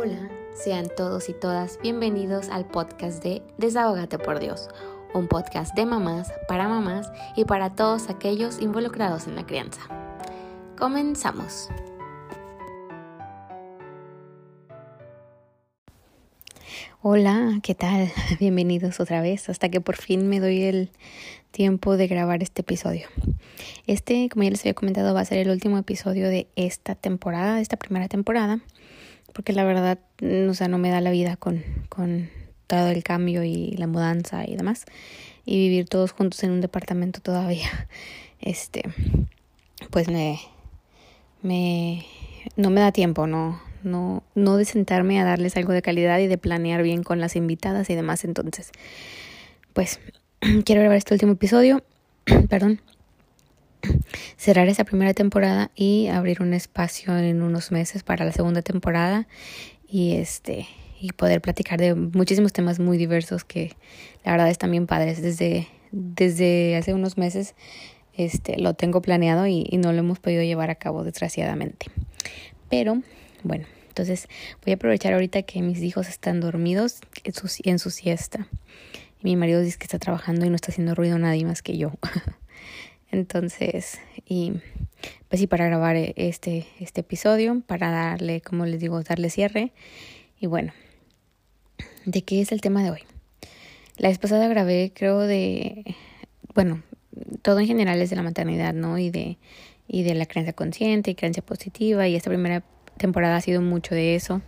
Hola, sean todos y todas bienvenidos al podcast de Desahógate por Dios, un podcast de mamás, para mamás y para todos aquellos involucrados en la crianza. Comenzamos. Hola, ¿qué tal? Bienvenidos otra vez, hasta que por fin me doy el tiempo de grabar este episodio. Este, como ya les había comentado, va a ser el último episodio de esta temporada, de esta primera temporada porque la verdad, o sea, no me da la vida con, con todo el cambio y la mudanza y demás. Y vivir todos juntos en un departamento todavía, este, pues me, me, no me da tiempo, no, no, no de sentarme a darles algo de calidad y de planear bien con las invitadas y demás. Entonces, pues, quiero grabar este último episodio, perdón, cerrar esa primera temporada y abrir un espacio en unos meses para la segunda temporada y este y poder platicar de muchísimos temas muy diversos que la verdad están bien padres. Desde desde hace unos meses este lo tengo planeado y, no lo hemos podido llevar a cabo desgraciadamente. Pero bueno entonces voy a aprovechar ahorita que mis hijos están dormidos en su, en su siesta. Y mi marido dice que está trabajando y no está haciendo ruido nadie más que yo Entonces, y pues sí, para grabar este, este episodio, para darle, como les digo, darle cierre. Y bueno, ¿de qué es el tema de hoy? La vez pasada grabé, creo, de, bueno, todo en general es de la maternidad, ¿no? Y de, y de la creencia consciente y creencia positiva. Y esta primera temporada ha sido mucho de eso,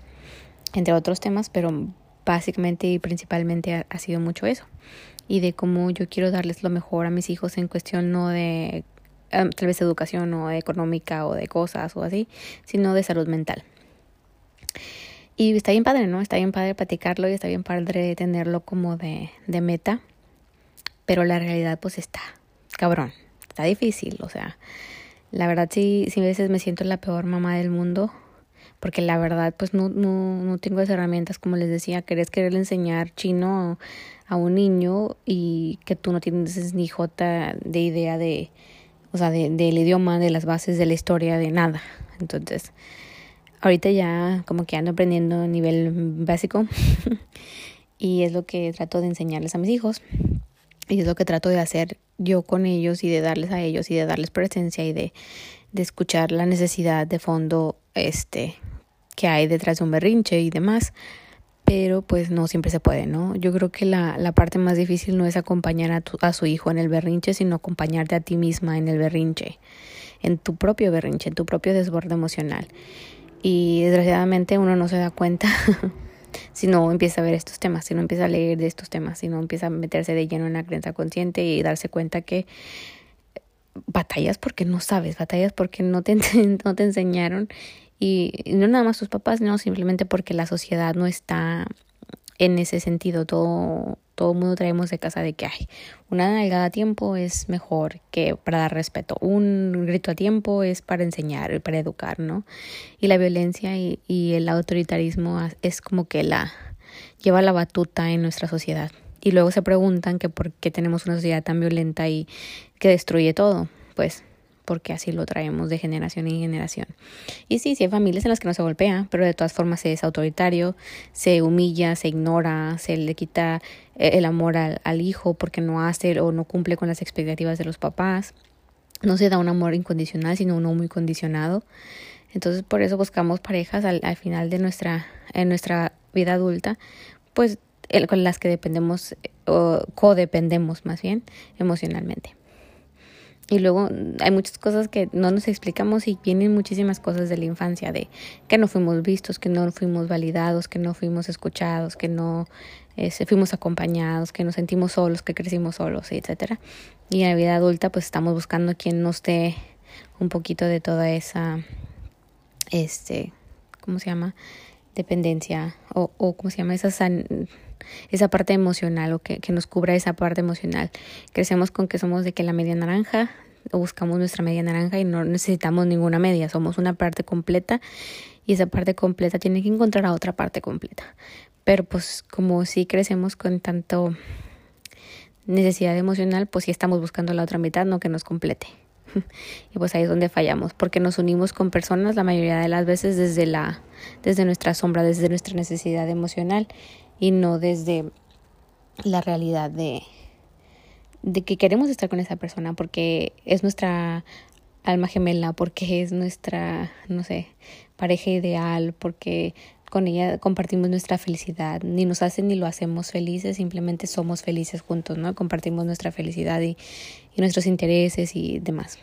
entre otros temas, pero básicamente y principalmente ha sido mucho eso y de cómo yo quiero darles lo mejor a mis hijos en cuestión no de em, tal vez educación o económica o de cosas o así, sino de salud mental. Y está bien padre, ¿no? Está bien padre platicarlo y está bien padre tenerlo como de, de meta, pero la realidad pues está cabrón, está difícil, o sea, la verdad sí, sí a veces me siento la peor mamá del mundo porque la verdad pues no, no, no tengo esas herramientas como les decía, querés quererle enseñar chino a un niño y que tú no tienes ni jota de idea de, o sea, de, del idioma, de las bases de la historia, de nada. Entonces, ahorita ya como que ando aprendiendo a nivel básico y es lo que trato de enseñarles a mis hijos y es lo que trato de hacer yo con ellos y de darles a ellos y de darles presencia y de, de escuchar la necesidad de fondo este que hay detrás de un berrinche y demás, pero pues no siempre se puede, ¿no? Yo creo que la, la parte más difícil no es acompañar a, tu, a su hijo en el berrinche, sino acompañarte a ti misma en el berrinche, en tu propio berrinche, en tu propio desborde emocional. Y desgraciadamente uno no se da cuenta si no empieza a ver estos temas, si no empieza a leer de estos temas, si no empieza a meterse de lleno en la creencia consciente y darse cuenta que batallas porque no sabes, batallas porque no te, no te enseñaron y no nada más tus papás, no, simplemente porque la sociedad no está en ese sentido. Todo, todo mundo traemos de casa de que hay una nalgada a tiempo es mejor que para dar respeto. Un grito a tiempo es para enseñar, para educar, ¿no? Y la violencia y, y el autoritarismo es como que la lleva la batuta en nuestra sociedad. Y luego se preguntan que por qué tenemos una sociedad tan violenta y que destruye todo. Pues porque así lo traemos de generación en generación. Y sí, sí hay familias en las que no se golpea, pero de todas formas se es autoritario, se humilla, se ignora, se le quita eh, el amor al, al hijo porque no hace o no cumple con las expectativas de los papás. No se da un amor incondicional, sino uno muy condicionado. Entonces por eso buscamos parejas al, al final de nuestra, en nuestra vida adulta, pues con las que dependemos o codependemos más bien emocionalmente. Y luego hay muchas cosas que no nos explicamos y vienen muchísimas cosas de la infancia, de que no fuimos vistos, que no fuimos validados, que no fuimos escuchados, que no este, fuimos acompañados, que nos sentimos solos, que crecimos solos, etcétera. Y en la vida adulta pues estamos buscando quien nos dé un poquito de toda esa, este, ¿cómo se llama? Dependencia o, o ¿cómo se llama? Esa esa parte emocional o que, nos cubra esa parte emocional. Crecemos con que somos de que la media naranja, o buscamos nuestra media naranja y no necesitamos ninguna media, somos una parte completa y esa parte completa tiene que encontrar a otra parte completa. Pero pues como si crecemos con tanto necesidad emocional, pues sí estamos buscando la otra mitad, no que nos complete. y pues ahí es donde fallamos, porque nos unimos con personas la mayoría de las veces desde la desde nuestra sombra, desde nuestra necesidad emocional y no desde la realidad de de que queremos estar con esa persona porque es nuestra alma gemela, porque es nuestra, no sé, pareja ideal, porque con ella compartimos nuestra felicidad, ni nos hacen ni lo hacemos felices, simplemente somos felices juntos, ¿no? Compartimos nuestra felicidad y nuestros intereses y demás.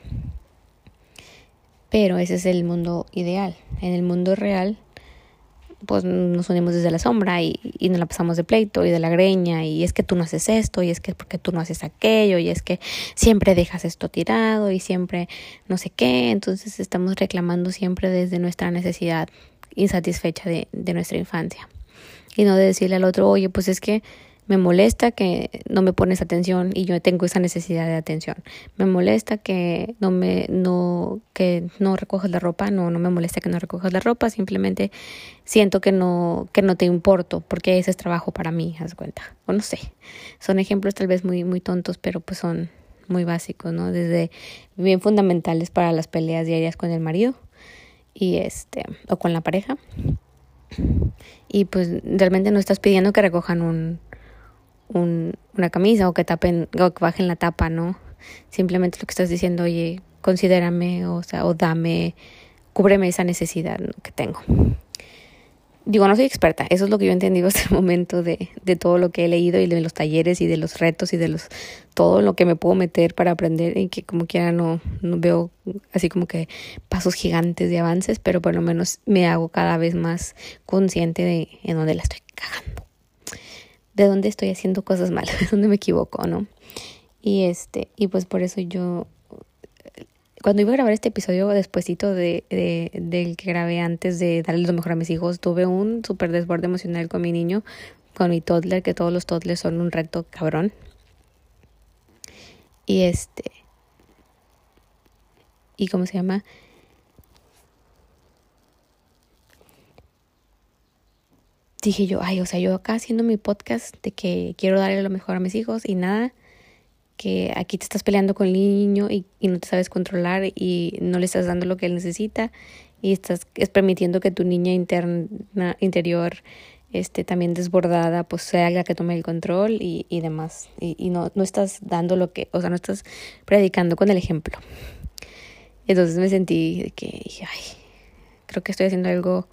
Pero ese es el mundo ideal. En el mundo real pues nos unimos desde la sombra y, y nos la pasamos de pleito y de la greña y es que tú no haces esto y es que porque tú no haces aquello y es que siempre dejas esto tirado y siempre no sé qué, entonces estamos reclamando siempre desde nuestra necesidad insatisfecha de, de nuestra infancia. Y no de decirle al otro, oye, pues es que me molesta que no me pones atención y yo tengo esa necesidad de atención. Me molesta que no me no que no recojas la ropa, no no me molesta que no recojas la ropa, simplemente siento que no que no te importo porque ese es trabajo para mí, haz cuenta. O no sé. Son ejemplos tal vez muy muy tontos, pero pues son muy básicos, ¿no? Desde bien fundamentales para las peleas diarias con el marido y este o con la pareja. Y pues realmente no estás pidiendo que recojan un un, una camisa o que tapen o que bajen la tapa, ¿no? Simplemente lo que estás diciendo, oye, considérame, o sea, o dame, cúbreme esa necesidad que tengo. Digo, no soy experta, eso es lo que yo he entendido hasta el momento de, de todo lo que he leído y de los talleres y de los retos y de los todo lo que me puedo meter para aprender y que como quiera no, no veo así como que pasos gigantes de avances, pero por lo menos me hago cada vez más consciente de en dónde la estoy cagando de dónde estoy haciendo cosas mal, de dónde me equivoco, ¿no? Y este, y pues por eso yo cuando iba a grabar este episodio despuesito de, de, del que grabé antes de darle lo mejor a mis hijos, tuve un súper desborde emocional con mi niño, con mi toddler, que todos los toddlers son un reto cabrón. Y este, y cómo se llama, dije yo, ay, o sea, yo acá haciendo mi podcast de que quiero darle lo mejor a mis hijos y nada, que aquí te estás peleando con el niño y, no te sabes controlar y no le estás dando lo que él necesita y estás es permitiendo que tu niña interna, interior este también desbordada pues sea la que tome el control y, y demás. Y, no, no estás dando lo que o sea no estás predicando con el ejemplo entonces me sentí que ay creo que estoy haciendo algo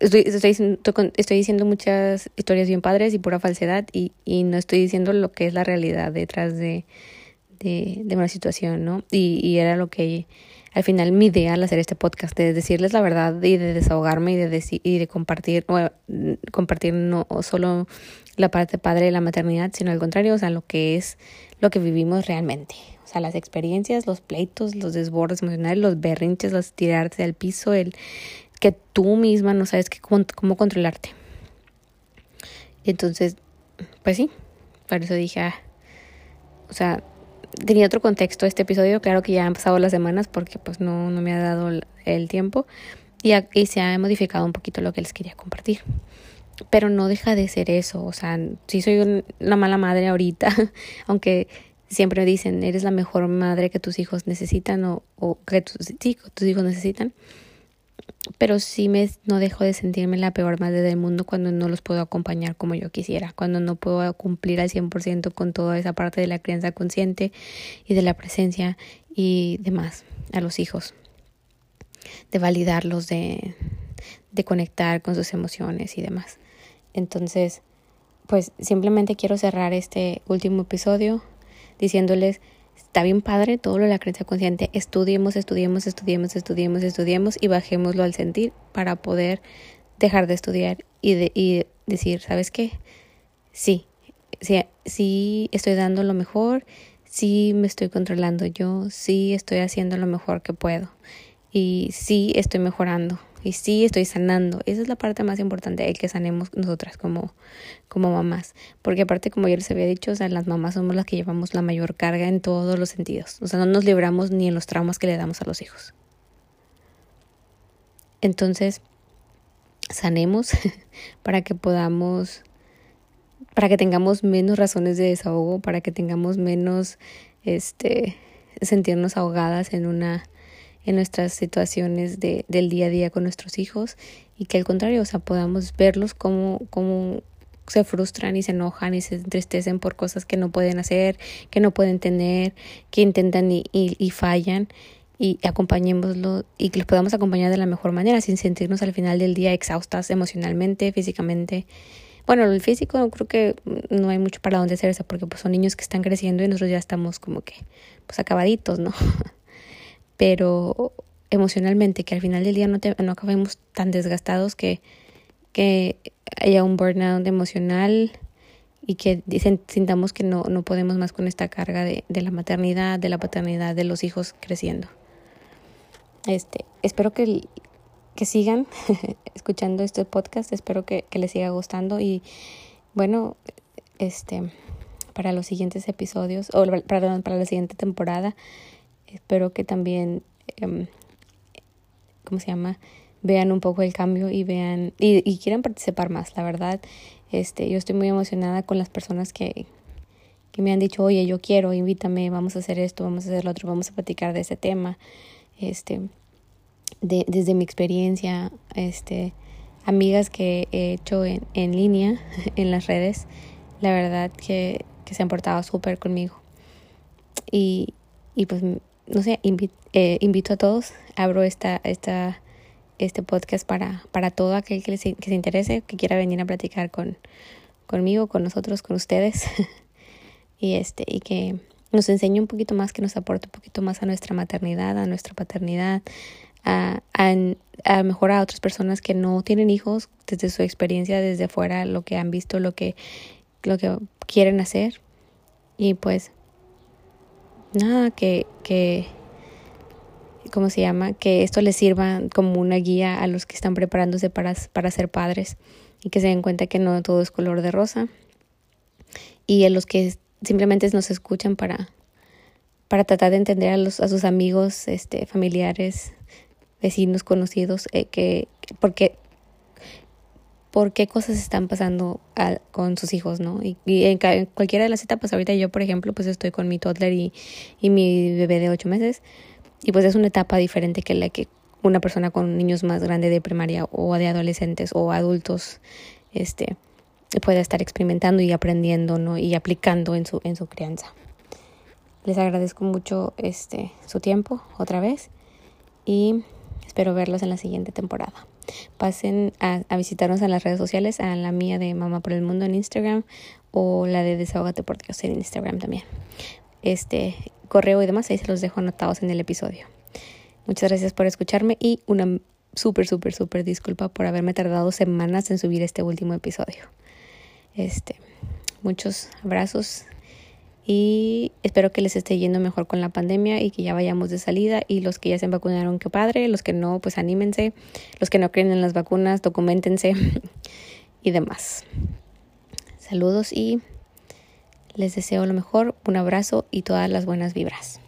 estoy, estoy, estoy, diciendo muchas historias bien padres y pura falsedad y, y no estoy diciendo lo que es la realidad detrás de, de, de una situación, ¿no? Y, y, era lo que al final mi idea al hacer este podcast, de decirles la verdad y de desahogarme y de, decir, y de compartir, compartir no solo la parte padre de la maternidad, sino al contrario, o sea, lo que es lo que vivimos realmente. O sea, las experiencias, los pleitos, los desbordes emocionales, los berrinches, los tirarse al piso, el, que tú misma no sabes que, cómo, cómo controlarte. Entonces, pues sí, por eso dije, ah, o sea, tenía otro contexto este episodio, claro que ya han pasado las semanas porque pues no, no me ha dado el, tiempo y, y se ha modificado un poquito lo que les quería compartir. Pero no deja de ser eso, o sea, sí soy una mala madre ahorita, aunque siempre me dicen, eres la mejor madre que tus hijos necesitan o, o que tus, sí, tus hijos necesitan pero sí me no dejo de sentirme la peor madre del mundo cuando no los puedo acompañar como yo quisiera, cuando no puedo cumplir al 100% con toda esa parte de la crianza consciente y de la presencia y demás a los hijos, de validarlos, de, de conectar con sus emociones y demás. Entonces, pues simplemente quiero cerrar este último episodio diciéndoles está bien padre todo lo de la creencia consciente. Estudiemos, estudiemos, estudiemos, estudiemos, estudiemos y bajémoslo al sentir para poder dejar de estudiar y, de, y decir, ¿sabes qué? Sí, sí, sí estoy dando lo mejor, sí me estoy controlando yo, sí estoy haciendo lo mejor que puedo y sí estoy mejorando y sí estoy sanando. Esa es la parte más importante, el que sanemos nosotras como, como mamás. Porque aparte, como ya les había dicho, o sea, las mamás somos las que llevamos la mayor carga en todos los sentidos. O sea, no nos libramos ni en los traumas que le damos a los hijos. Entonces, sanemos para que podamos, para que tengamos menos razones de desahogo, para que tengamos menos, este, sentirnos ahogadas en una en nuestras situaciones de, del día a día con nuestros hijos y que al contrario, o sea, podamos verlos como, como se frustran y se enojan y se entristecen por cosas que no pueden hacer, que no pueden tener, que intentan y, y, y fallan y acompañémoslo y que los podamos acompañar de la mejor manera sin sentirnos al final del día exhaustas emocionalmente, físicamente. Bueno, el físico creo que no hay mucho para dónde hacerse porque pues son niños que están creciendo y nosotros ya estamos como que pues acabaditos, ¿no? Pero emocionalmente que al final del día no, te, no acabemos tan desgastados que, que haya un burnout emocional y que sintamos que no, no podemos más con esta carga de, de la maternidad, de la paternidad, de los hijos creciendo. Este, espero que, que sigan escuchando este podcast, espero que, que les siga gustando y bueno, este, para los siguientes episodios, o perdón, para la siguiente temporada, espero que también, um, ¿cómo se llama? Vean un poco el cambio y vean, y, y quieran participar más, la verdad. Este, yo estoy muy emocionada con las personas que, que me han dicho, oye, yo quiero, invítame, vamos a hacer esto, vamos a hacer lo otro, vamos a platicar de ese tema este, de, desde mi experiencia, este, amigas que he hecho en, en línea, en las redes, la verdad que, que se han portado súper conmigo. Y, y pues, no sé, invito, eh, invito a todos, abro esta, esta, este podcast para, para todo aquel que, les, que se interese, que quiera venir a platicar con, conmigo, con nosotros, con ustedes. y este, y que nos enseñe un poquito más, que nos aporte un poquito más a nuestra maternidad, a nuestra paternidad, a, a, a a otras personas que no tienen hijos desde su experiencia, desde fuera, lo que han visto, lo que, lo que quieren hacer. Y pues, nada, que, que, ¿cómo se llama? Que esto les sirva como una guía a los que están preparándose para, para ser padres y que se den cuenta que no todo es color de rosa. Y a los que simplemente nos escuchan para, para tratar de entender a, los, a sus amigos, este, familiares, vecinos, conocidos, eh, que, porque por qué cosas están pasando con sus hijos, ¿no? Y, en, cualquiera de las etapas, ahorita yo, por ejemplo, pues estoy con mi toddler y, mi bebé de ocho meses, y pues es una etapa diferente que la que una persona con niños más grandes de primaria o de adolescentes o adultos, este, pueda estar experimentando y aprendiendo ¿no? y aplicando en su, en su crianza. Les agradezco mucho este, su tiempo otra vez y espero verlos en la siguiente temporada. Pasen a, a visitarnos en las redes sociales, a la mía de Mamá por el Mundo en Instagram o la de Desahogate por Dios en Instagram también. Este correo y demás ahí se los dejo anotados en el episodio. Muchas gracias por escucharme y una súper, súper, súper disculpa por haberme tardado semanas en subir este último episodio. Este, muchos abrazos y espero que les esté yendo mejor con la pandemia y que ya vayamos de salida y los que ya se vacunaron, qué padre, los que no, pues anímense, los que no creen en las vacunas, documentense y demás. Saludos y les deseo lo mejor, un abrazo y todas las buenas vibras.